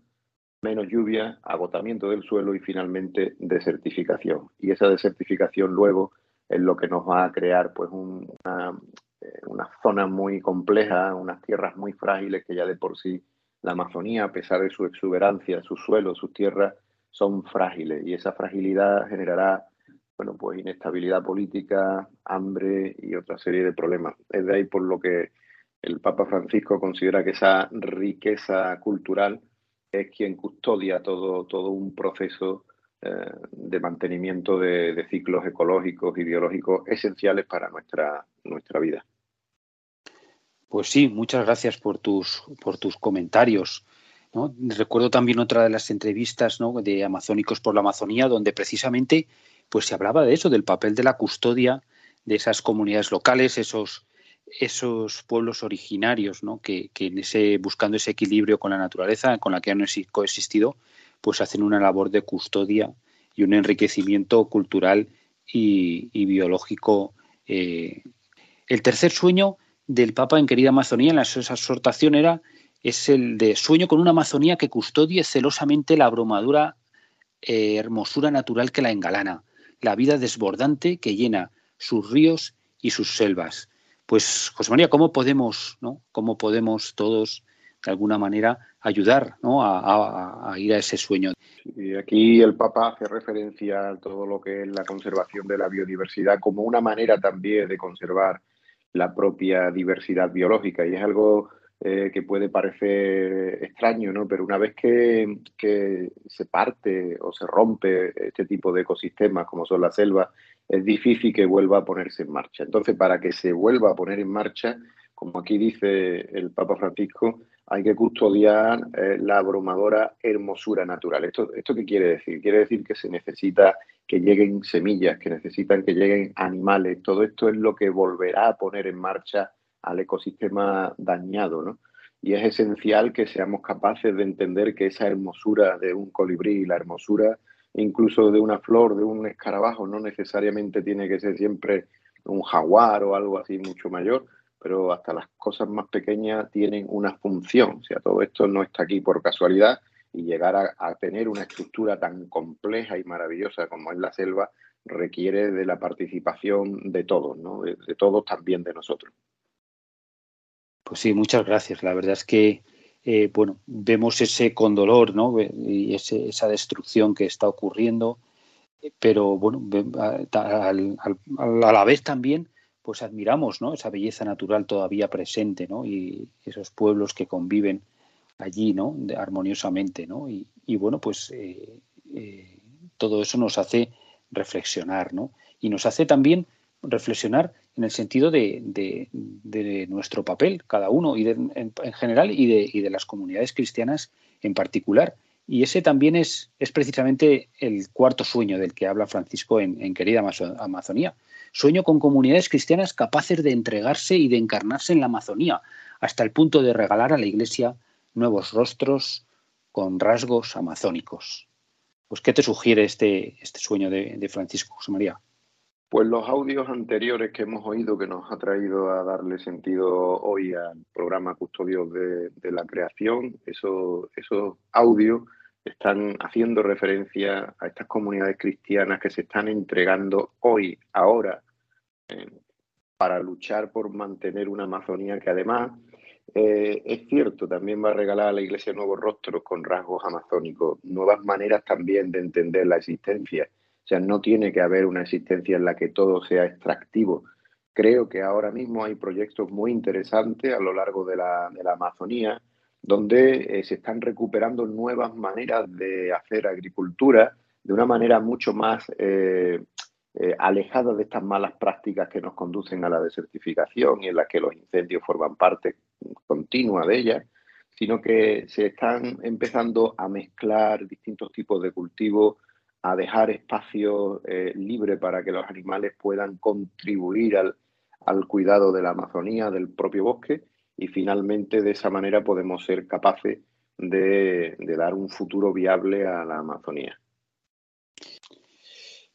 menos lluvia, agotamiento del suelo y finalmente desertificación. Y esa desertificación luego es lo que nos va a crear pues un, una, eh, una zona muy compleja, unas tierras muy frágiles que ya de por sí la Amazonía, a pesar de su exuberancia, sus suelos, sus tierras, son frágiles y esa fragilidad generará bueno, pues inestabilidad política, hambre y otra serie de problemas. Es de ahí por lo que el Papa Francisco considera que esa riqueza cultural es quien custodia todo, todo un proceso eh, de mantenimiento de, ciclos ecológicos y biológicos esenciales para nuestra, nuestra vida. Pues sí, muchas gracias por tus, por tus comentarios. Recuerdo también otra de las entrevistas ¿no? de Amazónicos por la Amazonía, donde precisamente pues, se hablaba de eso, del papel de la custodia de esas comunidades locales, esos, esos pueblos originarios, ¿no? que, que en ese, buscando ese equilibrio con la naturaleza, con la que han coexistido, pues hacen una labor de custodia y un enriquecimiento cultural y, biológico. Eh. El tercer sueño del Papa en Querida Amazonía, en la exhortación era es el de sueño con una Amazonía que custodie celosamente la abrumadura eh, hermosura natural que la engalana, la vida desbordante que llena sus ríos y sus selvas. Pues, José María, ¿cómo podemos, ¿no? ¿Cómo podemos todos, de alguna manera, ayudar ¿no? a, ir a ese sueño? Y aquí el Papa hace referencia a todo lo que es la conservación de la biodiversidad como una manera también de conservar la propia diversidad biológica y es algo eh, que puede parecer extraño, ¿no? Pero una vez que, que, se parte o se rompe este tipo de ecosistemas como son las selvas, es difícil que vuelva a ponerse en marcha. Entonces, para que se vuelva a poner en marcha, como aquí dice el Papa Francisco, hay que custodiar eh, la abrumadora hermosura natural. ¿Esto, ¿Esto qué quiere decir? Quiere decir que se necesita que lleguen semillas, que necesitan que lleguen animales. Todo esto es lo que volverá a poner en marcha al ecosistema dañado, ¿no? y es esencial que seamos capaces de entender que esa hermosura de un colibrí, la hermosura incluso de una flor, de un escarabajo, no necesariamente tiene que ser siempre un jaguar o algo así mucho mayor, pero hasta las cosas más pequeñas tienen una función. O sea, todo esto no está aquí por casualidad y llegar a, tener una estructura tan compleja y maravillosa como es la selva requiere de la participación de todos, ¿no? de, todos también de nosotros. Pues sí, muchas gracias. La verdad es que eh, bueno, vemos ese condolor ¿no? y esa destrucción que está ocurriendo, pero bueno, a, la vez también pues admiramos ¿no? esa belleza natural todavía presente ¿no? y esos pueblos que conviven allí ¿no? armoniosamente. ¿no? Y, bueno, pues eh, eh, todo eso nos hace reflexionar ¿no? y nos hace también reflexionar en el sentido de, nuestro papel, cada uno, y en, general, y de, y de, las comunidades cristianas en particular. Y ese también es, precisamente el cuarto sueño del que habla Francisco en, Querida Amazonía. Sueño con comunidades cristianas capaces de entregarse y de encarnarse en la Amazonía, hasta el punto de regalar a la Iglesia nuevos rostros con rasgos amazónicos. Pues, ¿qué te sugiere este, este sueño de Francisco José María? Pues los audios anteriores que hemos oído que nos ha traído a darle sentido hoy al programa Custodios de, la Creación, esos, esos audios están haciendo referencia a estas comunidades cristianas que se están entregando hoy, ahora, eh, para luchar por mantener una Amazonía que además eh, es cierto, también va a regalar a la Iglesia nuevos rostros con rasgos amazónicos, nuevas maneras también de entender la existencia o sea, no tiene que haber una existencia en la que todo sea extractivo. Creo que ahora mismo hay proyectos muy interesantes a lo largo de la, Amazonía donde eh, se están recuperando nuevas maneras de hacer agricultura de una manera mucho más eh, eh, alejada de estas malas prácticas que nos conducen a la desertificación y en las que los incendios forman parte continua de ellas, sino que se están empezando a mezclar distintos tipos de cultivos a dejar espacio eh, libre para que los animales puedan contribuir al, cuidado de la Amazonía, del propio bosque, y finalmente de esa manera podemos ser capaces de, dar un futuro viable a la Amazonía.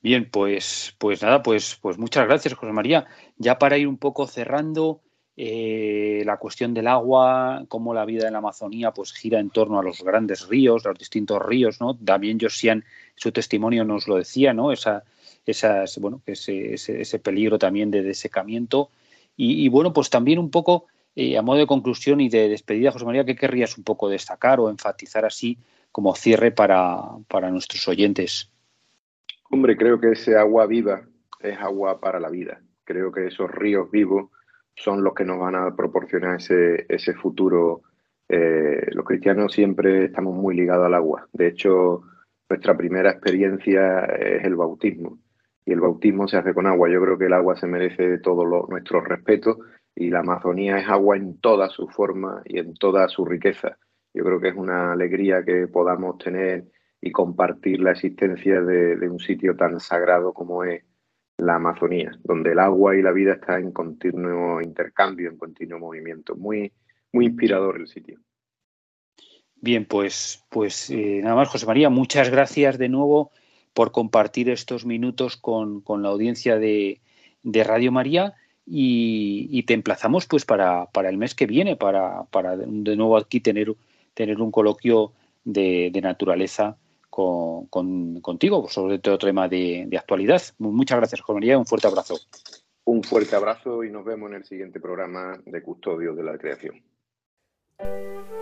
Bien, pues, pues nada, pues, pues muchas gracias, José María. Ya para ir un poco cerrando, eh, la cuestión del agua, cómo la vida en la Amazonía pues gira en torno a los grandes ríos, los distintos ríos, ¿no? También Josian, su testimonio nos lo decía, ¿no? Esa, esas, bueno, ese, ese, peligro también de desecamiento. Y, bueno, pues también un poco, eh, a modo de conclusión y de despedida, José María, ¿qué querrías un poco destacar o enfatizar así como cierre para, para nuestros oyentes? Hombre, creo que ese agua viva es agua para la vida. Creo que esos ríos vivos son los que nos van a proporcionar ese, ese futuro. Eh, los cristianos siempre estamos muy ligados al agua. De hecho, nuestra primera experiencia es el bautismo. Y el bautismo se hace con agua. Yo creo que el agua se merece todo nuestro respeto y la Amazonía es agua en toda su forma y en toda su riqueza. Yo creo que es una alegría que podamos tener y compartir la existencia de un sitio tan sagrado como es la Amazonía, donde el agua y la vida están en continuo intercambio, en continuo movimiento. Muy, muy inspirador el sitio. Bien, pues, pues eh, nada más, José María, muchas gracias de nuevo por compartir estos minutos con, la audiencia de, Radio María y, te emplazamos pues para, para, el mes que viene, para, para de nuevo aquí tener, tener un coloquio de, de naturaleza con, contigo sobre otro tema de, actualidad. Muchas gracias, José María. Un fuerte abrazo. Un fuerte abrazo y nos vemos en el siguiente programa de Custodio de la Creación.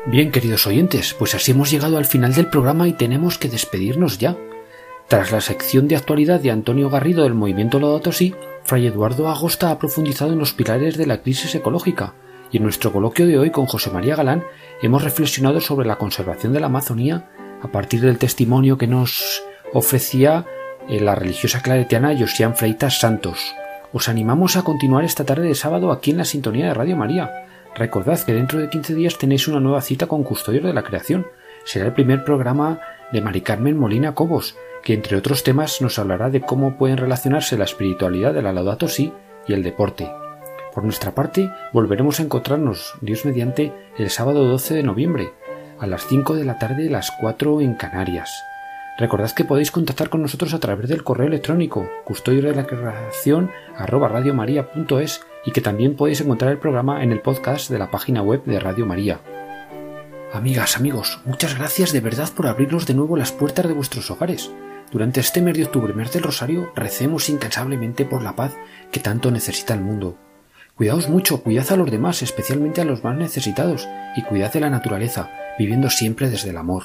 Bien, queridos oyentes, pues así hemos llegado al final del programa y tenemos que despedirnos ya. Tras la sección de actualidad de Antonio Garrido del Movimiento Laudato Si, Fray Eduardo Agosta ha profundizado en los pilares de la crisis ecológica y en nuestro coloquio de hoy con José María Galán hemos reflexionado sobre la conservación de la Amazonía a partir del testimonio que nos ofrecía eh, la religiosa claretiana Josian Freitas Santos. Os animamos a continuar esta tarde de sábado aquí en la sintonía de Radio María. Recordad que dentro de 15 días tenéis una nueva cita con Custodios de la Creación. Será el primer programa de Mari Carmen Molina Cobos, que entre otros temas nos hablará de cómo pueden relacionarse la espiritualidad de la Laudato Si y el deporte. Por nuestra parte, volveremos a encontrarnos, Dios mediante, el sábado 12 de noviembre, a las 5 de la tarde las 4 en Canarias. Recordad que podéis contactar con nosotros a través del correo electrónico custodio de la creación arroba y que también podéis encontrar el programa en el podcast de la página web de Radio María. Amigas, amigos, muchas gracias de verdad por abrirnos de nuevo las puertas de vuestros hogares. Durante este mes de octubre, mes del Rosario, recemos incansablemente por la paz que tanto necesita el mundo. Cuidaos mucho, cuidad a los demás, especialmente a los más necesitados, y cuidad de la naturaleza, viviendo siempre desde el amor.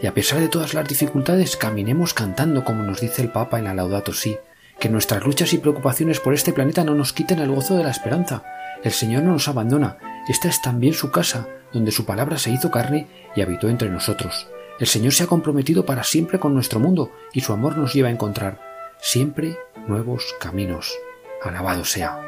Y a pesar de todas las dificultades, caminemos cantando como nos dice el Papa en la Laudato Si, que nuestras luchas y preocupaciones por este planeta no nos quiten el gozo de la esperanza. El Señor no nos abandona, esta es también su casa, donde su palabra se hizo carne y habitó entre nosotros. El Señor se ha comprometido para siempre con nuestro mundo y su amor nos lleva a encontrar siempre nuevos caminos. Alabado sea.